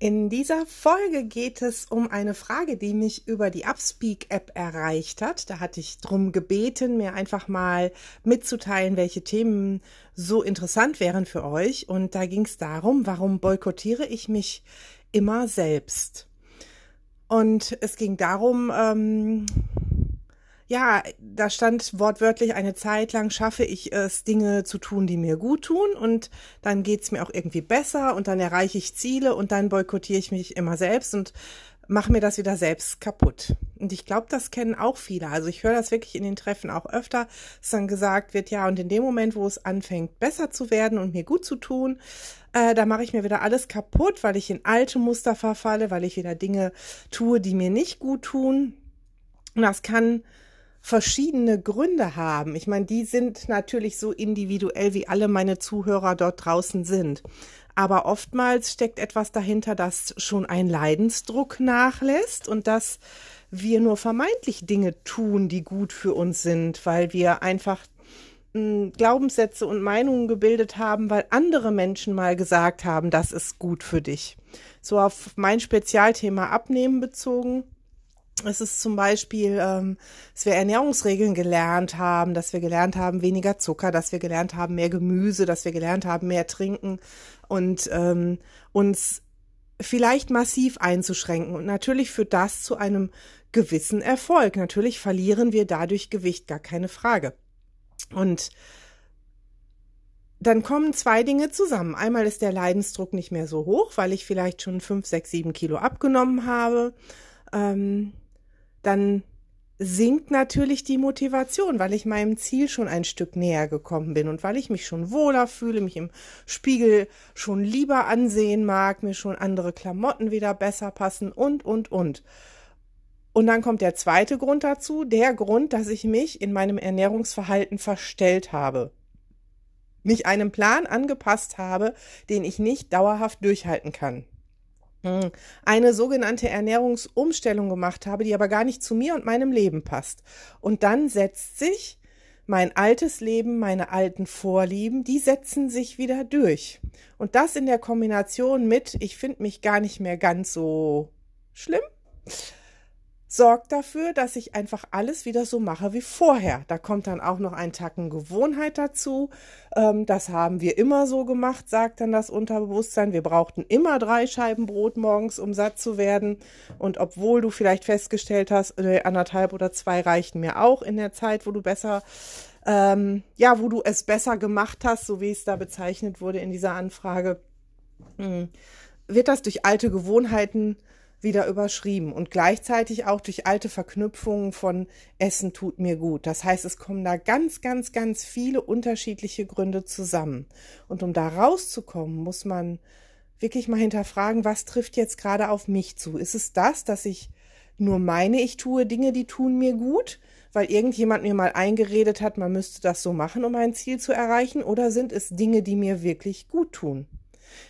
In dieser Folge geht es um eine Frage, die mich über die Upspeak-App erreicht hat. Da hatte ich drum gebeten, mir einfach mal mitzuteilen, welche Themen so interessant wären für euch. Und da ging es darum, warum boykottiere ich mich immer selbst? Und es ging darum, ähm, ja, da stand wortwörtlich, eine Zeit lang schaffe ich es, Dinge zu tun, die mir gut tun und dann geht's mir auch irgendwie besser und dann erreiche ich Ziele und dann boykottiere ich mich immer selbst und mache mir das wieder selbst kaputt. Und ich glaube, das kennen auch viele. Also ich höre das wirklich in den Treffen auch öfter, dass dann gesagt wird, ja, und in dem Moment, wo es anfängt, besser zu werden und mir gut zu tun, äh, da mache ich mir wieder alles kaputt, weil ich in alte Muster verfalle, weil ich wieder Dinge tue, die mir nicht gut tun. Und das kann verschiedene Gründe haben. Ich meine, die sind natürlich so individuell, wie alle meine Zuhörer dort draußen sind. Aber oftmals steckt etwas dahinter, das schon ein Leidensdruck nachlässt und dass wir nur vermeintlich Dinge tun, die gut für uns sind, weil wir einfach hm, Glaubenssätze und Meinungen gebildet haben, weil andere Menschen mal gesagt haben, das ist gut für dich. So auf mein Spezialthema Abnehmen bezogen es ist zum Beispiel, ähm, dass wir Ernährungsregeln gelernt haben, dass wir gelernt haben, weniger Zucker, dass wir gelernt haben, mehr Gemüse, dass wir gelernt haben, mehr trinken und ähm, uns vielleicht massiv einzuschränken. Und natürlich führt das zu einem gewissen Erfolg. Natürlich verlieren wir dadurch Gewicht, gar keine Frage. Und dann kommen zwei Dinge zusammen. Einmal ist der Leidensdruck nicht mehr so hoch, weil ich vielleicht schon fünf, sechs, sieben Kilo abgenommen habe. Ähm, dann sinkt natürlich die Motivation, weil ich meinem Ziel schon ein Stück näher gekommen bin und weil ich mich schon wohler fühle, mich im Spiegel schon lieber ansehen mag, mir schon andere Klamotten wieder besser passen und, und, und. Und dann kommt der zweite Grund dazu, der Grund, dass ich mich in meinem Ernährungsverhalten verstellt habe. Mich einem Plan angepasst habe, den ich nicht dauerhaft durchhalten kann. Hm. eine sogenannte Ernährungsumstellung gemacht habe, die aber gar nicht zu mir und meinem Leben passt. Und dann setzt sich mein altes Leben, meine alten Vorlieben, die setzen sich wieder durch. Und das in der Kombination mit, ich finde mich gar nicht mehr ganz so schlimm, sorgt dafür, dass ich einfach alles wieder so mache wie vorher. Da kommt dann auch noch ein Tacken Gewohnheit dazu. Ähm, das haben wir immer so gemacht, sagt dann das Unterbewusstsein. Wir brauchten immer drei Scheiben Brot morgens, um satt zu werden. Und obwohl du vielleicht festgestellt hast, äh, anderthalb oder zwei reichten mir auch in der Zeit, wo du besser ähm, ja, wo du es besser gemacht hast, so wie es da bezeichnet wurde in dieser Anfrage, hm, wird das durch alte Gewohnheiten wieder überschrieben und gleichzeitig auch durch alte Verknüpfungen von Essen tut mir gut. Das heißt, es kommen da ganz, ganz, ganz viele unterschiedliche Gründe zusammen. Und um da rauszukommen, muss man wirklich mal hinterfragen, was trifft jetzt gerade auf mich zu? Ist es das, dass ich nur meine, ich tue Dinge, die tun mir gut, weil irgendjemand mir mal eingeredet hat, man müsste das so machen, um ein Ziel zu erreichen, oder sind es Dinge, die mir wirklich gut tun?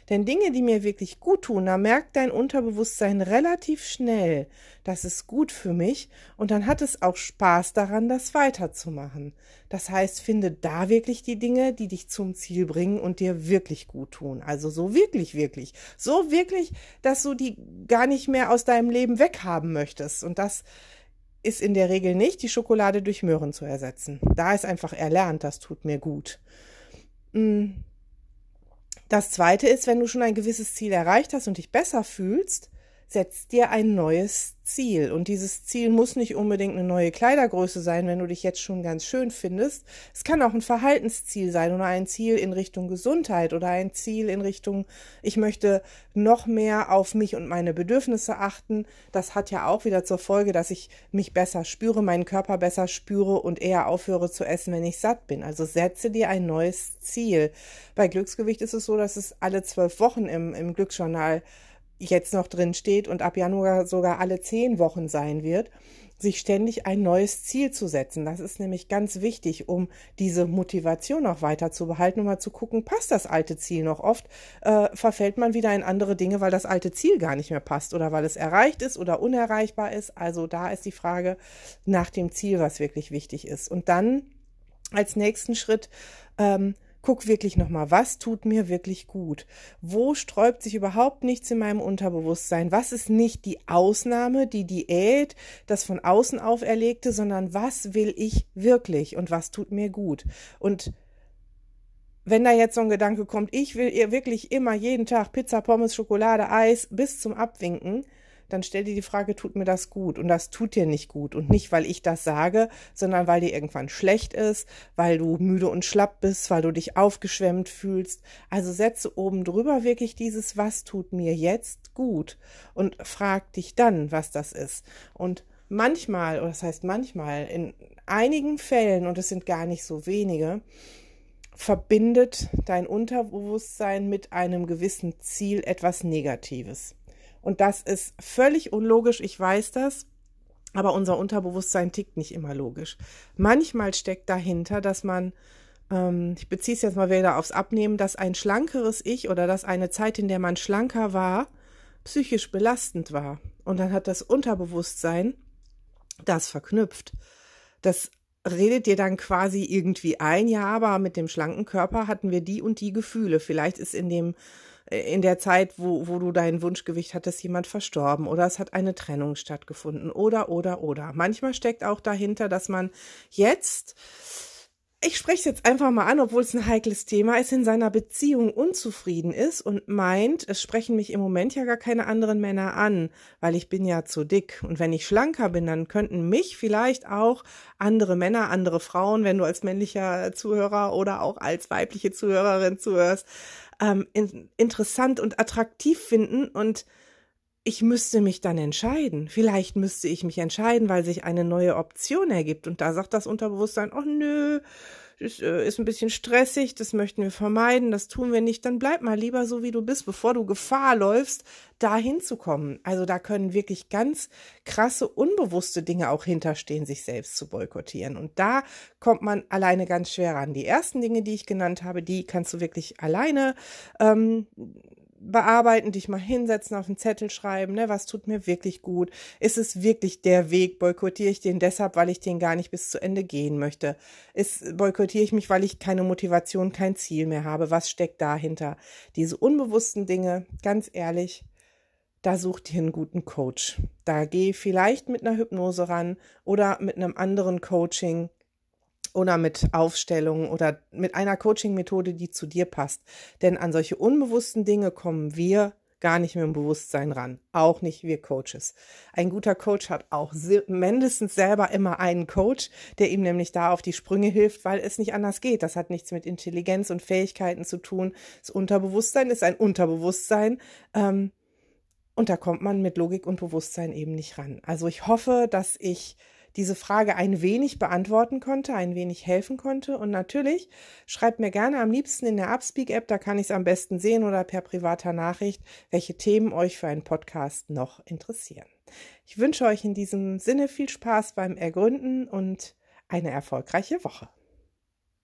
Denn Dinge, die mir wirklich gut tun, da merkt dein Unterbewusstsein relativ schnell, das ist gut für mich und dann hat es auch Spaß daran, das weiterzumachen. Das heißt, finde da wirklich die Dinge, die dich zum Ziel bringen und dir wirklich gut tun. Also so wirklich, wirklich. So wirklich, dass du die gar nicht mehr aus deinem Leben weghaben möchtest. Und das ist in der Regel nicht, die Schokolade durch Möhren zu ersetzen. Da ist einfach erlernt, das tut mir gut. Hm. Das zweite ist, wenn du schon ein gewisses Ziel erreicht hast und dich besser fühlst, setz dir ein neues Ziel. Und dieses Ziel muss nicht unbedingt eine neue Kleidergröße sein, wenn du dich jetzt schon ganz schön findest. Es kann auch ein Verhaltensziel sein oder ein Ziel in Richtung Gesundheit oder ein Ziel in Richtung, ich möchte noch mehr auf mich und meine Bedürfnisse achten. Das hat ja auch wieder zur Folge, dass ich mich besser spüre, meinen Körper besser spüre und eher aufhöre zu essen, wenn ich satt bin. Also setze dir ein neues Ziel. Bei Glücksgewicht ist es so, dass es alle zwölf Wochen im, im Glücksjournal jetzt noch drin steht und ab Januar sogar alle zehn Wochen sein wird, sich ständig ein neues Ziel zu setzen. Das ist nämlich ganz wichtig, um diese Motivation auch weiter zu behalten, um mal zu gucken, passt das alte Ziel noch? Oft äh, verfällt man wieder in andere Dinge, weil das alte Ziel gar nicht mehr passt oder weil es erreicht ist oder unerreichbar ist. Also da ist die Frage nach dem Ziel, was wirklich wichtig ist. Und dann als nächsten Schritt ähm, guck wirklich nochmal, was tut mir wirklich gut? Wo sträubt sich überhaupt nichts in meinem Unterbewusstsein? Was ist nicht die Ausnahme, die Diät, das von außen auferlegte, sondern was will ich wirklich und was tut mir gut? Und wenn da jetzt so ein Gedanke kommt, ich will ihr wirklich immer jeden Tag Pizza, Pommes, Schokolade, Eis bis zum Abwinken, dann stell dir die Frage, tut mir das gut? Und das tut dir nicht gut. Und nicht, weil ich das sage, sondern weil dir irgendwann schlecht ist, weil du müde und schlapp bist, weil du dich aufgeschwemmt fühlst. Also setze oben drüber wirklich dieses, was tut mir jetzt gut? Und frag dich dann, was das ist. Und manchmal, oder das heißt manchmal, in einigen Fällen, und es sind gar nicht so wenige, verbindet dein Unterbewusstsein mit einem gewissen Ziel etwas Negatives. Und das ist völlig unlogisch, ich weiß das. Aber unser Unterbewusstsein tickt nicht immer logisch. Manchmal steckt dahinter, dass man, ähm, ich beziehe es jetzt mal wieder aufs Abnehmen, dass ein schlankeres Ich oder dass eine Zeit, in der man schlanker war, psychisch belastend war. Und dann hat das Unterbewusstsein das verknüpft. Das redet dir dann quasi irgendwie ein, ja, aber mit dem schlanken Körper hatten wir die und die Gefühle. Vielleicht ist in dem in der Zeit, wo, wo du dein Wunschgewicht hattest, jemand verstorben oder es hat eine Trennung stattgefunden oder, oder, oder. Manchmal steckt auch dahinter, dass man jetzt ich spreche es jetzt einfach mal an, obwohl es ein heikles Thema ist, in seiner Beziehung unzufrieden ist und meint, es sprechen mich im Moment ja gar keine anderen Männer an, weil ich bin ja zu dick. Und wenn ich schlanker bin, dann könnten mich vielleicht auch andere Männer, andere Frauen, wenn du als männlicher Zuhörer oder auch als weibliche Zuhörerin zuhörst, ähm, in, interessant und attraktiv finden und ich müsste mich dann entscheiden. Vielleicht müsste ich mich entscheiden, weil sich eine neue Option ergibt. Und da sagt das Unterbewusstsein, oh nö, das äh, ist ein bisschen stressig, das möchten wir vermeiden, das tun wir nicht. Dann bleib mal lieber so, wie du bist, bevor du Gefahr läufst, da hinzukommen. Also da können wirklich ganz krasse, unbewusste Dinge auch hinterstehen, sich selbst zu boykottieren. Und da kommt man alleine ganz schwer ran. Die ersten Dinge, die ich genannt habe, die kannst du wirklich alleine ähm, bearbeiten, dich mal hinsetzen, auf einen Zettel schreiben, ne, was tut mir wirklich gut? Ist es wirklich der Weg? Boykottiere ich den deshalb, weil ich den gar nicht bis zu Ende gehen möchte? Ist, boykottiere ich mich, weil ich keine Motivation, kein Ziel mehr habe? Was steckt dahinter? Diese unbewussten Dinge, ganz ehrlich, da such dir einen guten Coach. Da geh vielleicht mit einer Hypnose ran oder mit einem anderen Coaching oder mit Aufstellungen oder mit einer Coaching-Methode, die zu dir passt. Denn an solche unbewussten Dinge kommen wir gar nicht mehr im Bewusstsein ran. Auch nicht wir Coaches. Ein guter Coach hat auch mindestens selber immer einen Coach, der ihm nämlich da auf die Sprünge hilft, weil es nicht anders geht. Das hat nichts mit Intelligenz und Fähigkeiten zu tun. Das Unterbewusstsein ist ein Unterbewusstsein. Ähm, und da kommt man mit Logik und Bewusstsein eben nicht ran. Also ich hoffe, dass ich diese Frage ein wenig beantworten konnte, ein wenig helfen konnte. Und natürlich schreibt mir gerne am liebsten in der Upspeak-App, da kann ich es am besten sehen oder per privater Nachricht, welche Themen euch für einen Podcast noch interessieren. Ich wünsche euch in diesem Sinne viel Spaß beim Ergründen und eine erfolgreiche Woche.